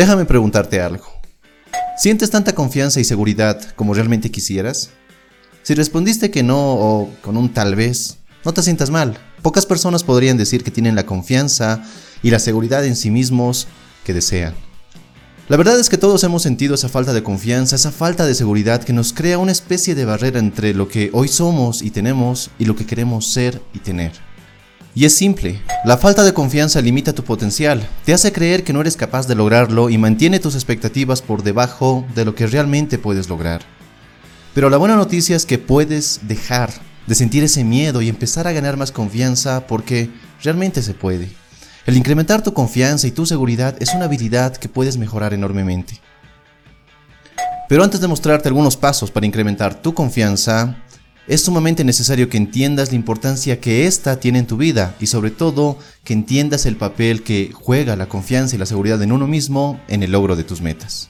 Déjame preguntarte algo. ¿Sientes tanta confianza y seguridad como realmente quisieras? Si respondiste que no o con un tal vez, no te sientas mal. Pocas personas podrían decir que tienen la confianza y la seguridad en sí mismos que desean. La verdad es que todos hemos sentido esa falta de confianza, esa falta de seguridad que nos crea una especie de barrera entre lo que hoy somos y tenemos y lo que queremos ser y tener. Y es simple, la falta de confianza limita tu potencial, te hace creer que no eres capaz de lograrlo y mantiene tus expectativas por debajo de lo que realmente puedes lograr. Pero la buena noticia es que puedes dejar de sentir ese miedo y empezar a ganar más confianza porque realmente se puede. El incrementar tu confianza y tu seguridad es una habilidad que puedes mejorar enormemente. Pero antes de mostrarte algunos pasos para incrementar tu confianza, es sumamente necesario que entiendas la importancia que ésta tiene en tu vida y sobre todo que entiendas el papel que juega la confianza y la seguridad en uno mismo en el logro de tus metas.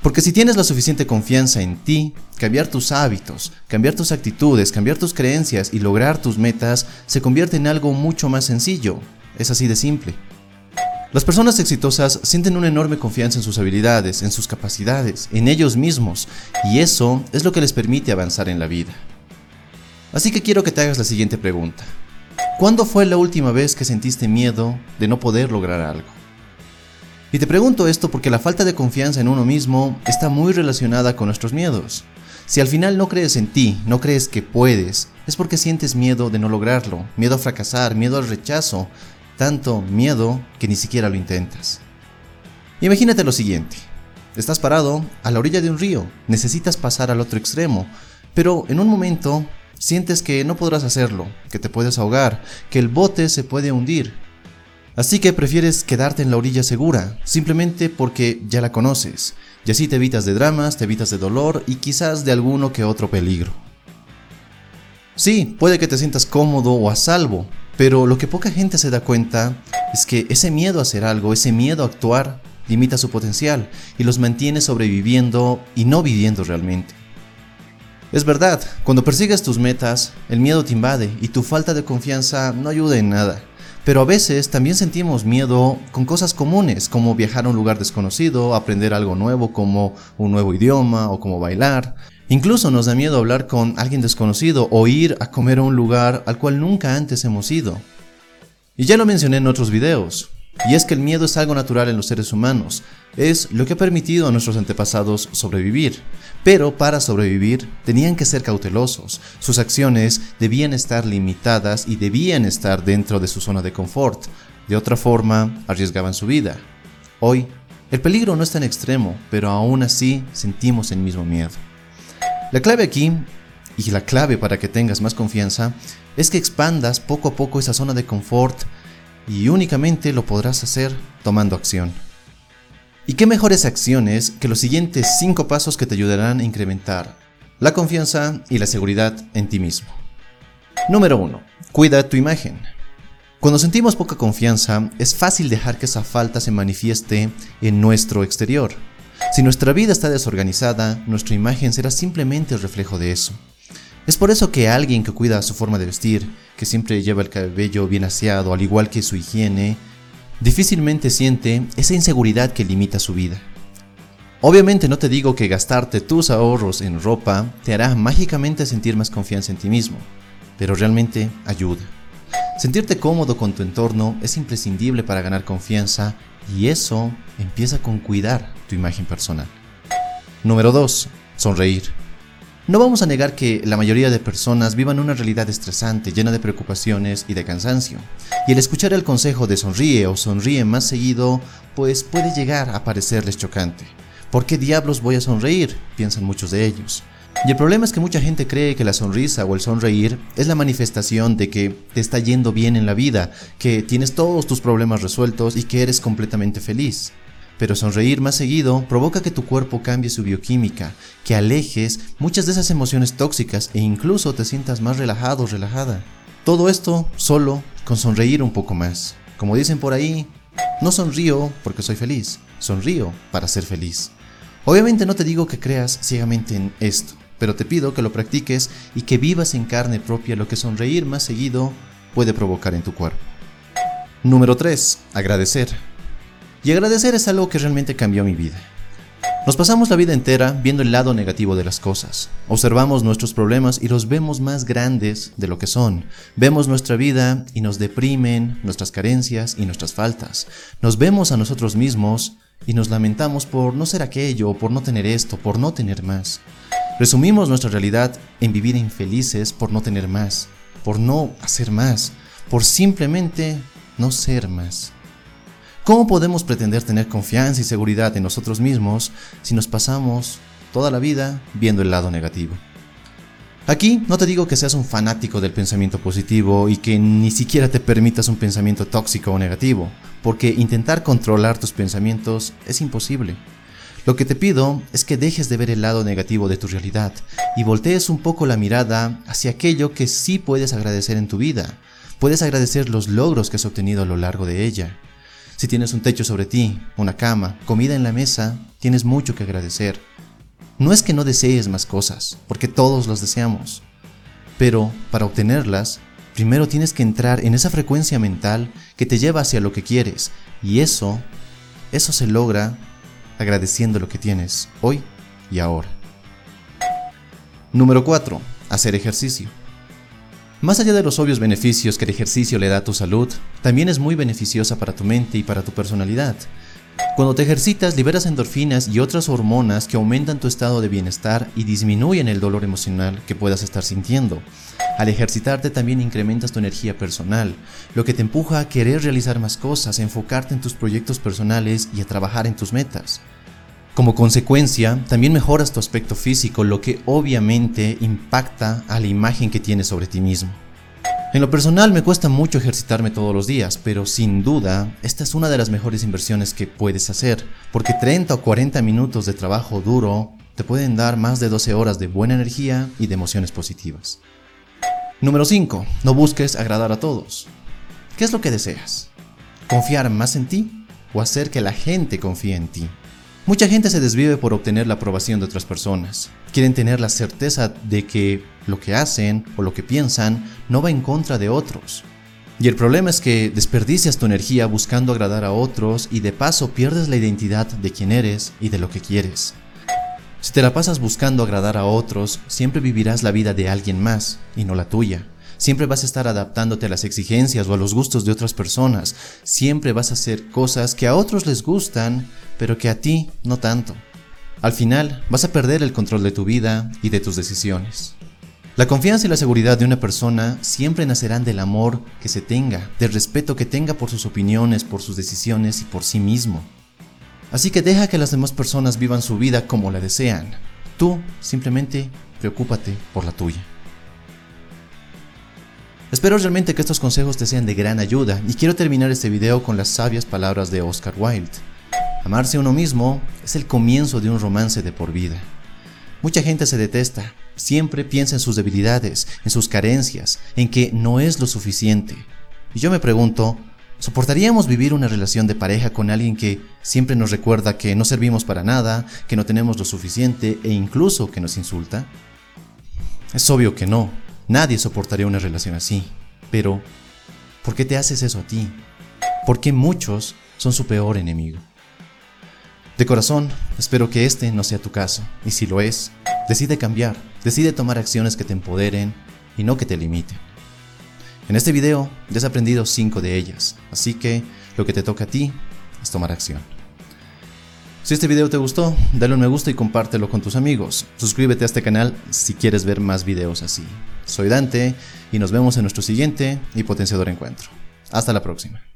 Porque si tienes la suficiente confianza en ti, cambiar tus hábitos, cambiar tus actitudes, cambiar tus creencias y lograr tus metas se convierte en algo mucho más sencillo, es así de simple. Las personas exitosas sienten una enorme confianza en sus habilidades, en sus capacidades, en ellos mismos, y eso es lo que les permite avanzar en la vida. Así que quiero que te hagas la siguiente pregunta. ¿Cuándo fue la última vez que sentiste miedo de no poder lograr algo? Y te pregunto esto porque la falta de confianza en uno mismo está muy relacionada con nuestros miedos. Si al final no crees en ti, no crees que puedes, es porque sientes miedo de no lograrlo, miedo a fracasar, miedo al rechazo, tanto miedo que ni siquiera lo intentas. Imagínate lo siguiente. Estás parado a la orilla de un río, necesitas pasar al otro extremo, pero en un momento sientes que no podrás hacerlo, que te puedes ahogar, que el bote se puede hundir. Así que prefieres quedarte en la orilla segura, simplemente porque ya la conoces, y así te evitas de dramas, te evitas de dolor y quizás de alguno que otro peligro. Sí, puede que te sientas cómodo o a salvo, pero lo que poca gente se da cuenta es que ese miedo a hacer algo, ese miedo a actuar, limita su potencial y los mantiene sobreviviendo y no viviendo realmente. Es verdad, cuando persigues tus metas, el miedo te invade y tu falta de confianza no ayuda en nada. Pero a veces también sentimos miedo con cosas comunes, como viajar a un lugar desconocido, aprender algo nuevo como un nuevo idioma o como bailar. Incluso nos da miedo hablar con alguien desconocido o ir a comer a un lugar al cual nunca antes hemos ido. Y ya lo mencioné en otros videos, y es que el miedo es algo natural en los seres humanos, es lo que ha permitido a nuestros antepasados sobrevivir. Pero para sobrevivir tenían que ser cautelosos, sus acciones debían estar limitadas y debían estar dentro de su zona de confort, de otra forma arriesgaban su vida. Hoy, el peligro no es tan extremo, pero aún así sentimos el mismo miedo. La clave aquí, y la clave para que tengas más confianza, es que expandas poco a poco esa zona de confort y únicamente lo podrás hacer tomando acción. ¿Y qué mejores acciones que los siguientes 5 pasos que te ayudarán a incrementar la confianza y la seguridad en ti mismo? Número 1. Cuida tu imagen. Cuando sentimos poca confianza, es fácil dejar que esa falta se manifieste en nuestro exterior. Si nuestra vida está desorganizada, nuestra imagen será simplemente el reflejo de eso. Es por eso que alguien que cuida su forma de vestir, que siempre lleva el cabello bien aseado, al igual que su higiene, difícilmente siente esa inseguridad que limita su vida. Obviamente no te digo que gastarte tus ahorros en ropa te hará mágicamente sentir más confianza en ti mismo, pero realmente ayuda. Sentirte cómodo con tu entorno es imprescindible para ganar confianza y eso empieza con cuidar tu imagen personal. Número 2. Sonreír. No vamos a negar que la mayoría de personas vivan una realidad estresante, llena de preocupaciones y de cansancio. Y el escuchar el consejo de sonríe o sonríe más seguido, pues puede llegar a parecerles chocante. ¿Por qué diablos voy a sonreír? piensan muchos de ellos. Y el problema es que mucha gente cree que la sonrisa o el sonreír es la manifestación de que te está yendo bien en la vida, que tienes todos tus problemas resueltos y que eres completamente feliz. Pero sonreír más seguido provoca que tu cuerpo cambie su bioquímica, que alejes muchas de esas emociones tóxicas e incluso te sientas más relajado o relajada. Todo esto solo con sonreír un poco más. Como dicen por ahí, no sonrío porque soy feliz, sonrío para ser feliz. Obviamente no te digo que creas ciegamente en esto, pero te pido que lo practiques y que vivas en carne propia lo que sonreír más seguido puede provocar en tu cuerpo. Número 3. Agradecer. Y agradecer es algo que realmente cambió mi vida. Nos pasamos la vida entera viendo el lado negativo de las cosas. Observamos nuestros problemas y los vemos más grandes de lo que son. Vemos nuestra vida y nos deprimen nuestras carencias y nuestras faltas. Nos vemos a nosotros mismos y nos lamentamos por no ser aquello, por no tener esto, por no tener más. Resumimos nuestra realidad en vivir infelices por no tener más, por no hacer más, por simplemente no ser más. ¿Cómo podemos pretender tener confianza y seguridad en nosotros mismos si nos pasamos toda la vida viendo el lado negativo? Aquí no te digo que seas un fanático del pensamiento positivo y que ni siquiera te permitas un pensamiento tóxico o negativo, porque intentar controlar tus pensamientos es imposible. Lo que te pido es que dejes de ver el lado negativo de tu realidad y voltees un poco la mirada hacia aquello que sí puedes agradecer en tu vida. Puedes agradecer los logros que has obtenido a lo largo de ella. Si tienes un techo sobre ti, una cama, comida en la mesa, tienes mucho que agradecer. No es que no desees más cosas, porque todos las deseamos. Pero para obtenerlas, primero tienes que entrar en esa frecuencia mental que te lleva hacia lo que quieres. Y eso, eso se logra agradeciendo lo que tienes hoy y ahora. Número 4. Hacer ejercicio. Más allá de los obvios beneficios que el ejercicio le da a tu salud, también es muy beneficiosa para tu mente y para tu personalidad. Cuando te ejercitas liberas endorfinas y otras hormonas que aumentan tu estado de bienestar y disminuyen el dolor emocional que puedas estar sintiendo. Al ejercitarte también incrementas tu energía personal, lo que te empuja a querer realizar más cosas, a enfocarte en tus proyectos personales y a trabajar en tus metas. Como consecuencia, también mejoras tu aspecto físico, lo que obviamente impacta a la imagen que tienes sobre ti mismo. En lo personal me cuesta mucho ejercitarme todos los días, pero sin duda esta es una de las mejores inversiones que puedes hacer, porque 30 o 40 minutos de trabajo duro te pueden dar más de 12 horas de buena energía y de emociones positivas. Número 5. No busques agradar a todos. ¿Qué es lo que deseas? ¿Confiar más en ti o hacer que la gente confíe en ti? Mucha gente se desvive por obtener la aprobación de otras personas. Quieren tener la certeza de que lo que hacen o lo que piensan no va en contra de otros. Y el problema es que desperdicias tu energía buscando agradar a otros y de paso pierdes la identidad de quién eres y de lo que quieres. Si te la pasas buscando agradar a otros, siempre vivirás la vida de alguien más y no la tuya. Siempre vas a estar adaptándote a las exigencias o a los gustos de otras personas. Siempre vas a hacer cosas que a otros les gustan, pero que a ti no tanto. Al final, vas a perder el control de tu vida y de tus decisiones. La confianza y la seguridad de una persona siempre nacerán del amor que se tenga, del respeto que tenga por sus opiniones, por sus decisiones y por sí mismo. Así que deja que las demás personas vivan su vida como la desean. Tú simplemente preocúpate por la tuya. Espero realmente que estos consejos te sean de gran ayuda y quiero terminar este video con las sabias palabras de Oscar Wilde. Amarse a uno mismo es el comienzo de un romance de por vida. Mucha gente se detesta, siempre piensa en sus debilidades, en sus carencias, en que no es lo suficiente. Y yo me pregunto, ¿soportaríamos vivir una relación de pareja con alguien que siempre nos recuerda que no servimos para nada, que no tenemos lo suficiente e incluso que nos insulta? Es obvio que no. Nadie soportaría una relación así. Pero, ¿por qué te haces eso a ti? ¿Por qué muchos son su peor enemigo? De corazón, espero que este no sea tu caso, y si lo es, decide cambiar, decide tomar acciones que te empoderen y no que te limiten. En este video ya has aprendido 5 de ellas, así que lo que te toca a ti es tomar acción. Si este video te gustó, dale un me gusta y compártelo con tus amigos. Suscríbete a este canal si quieres ver más videos así. Soy Dante y nos vemos en nuestro siguiente y potenciador encuentro. Hasta la próxima.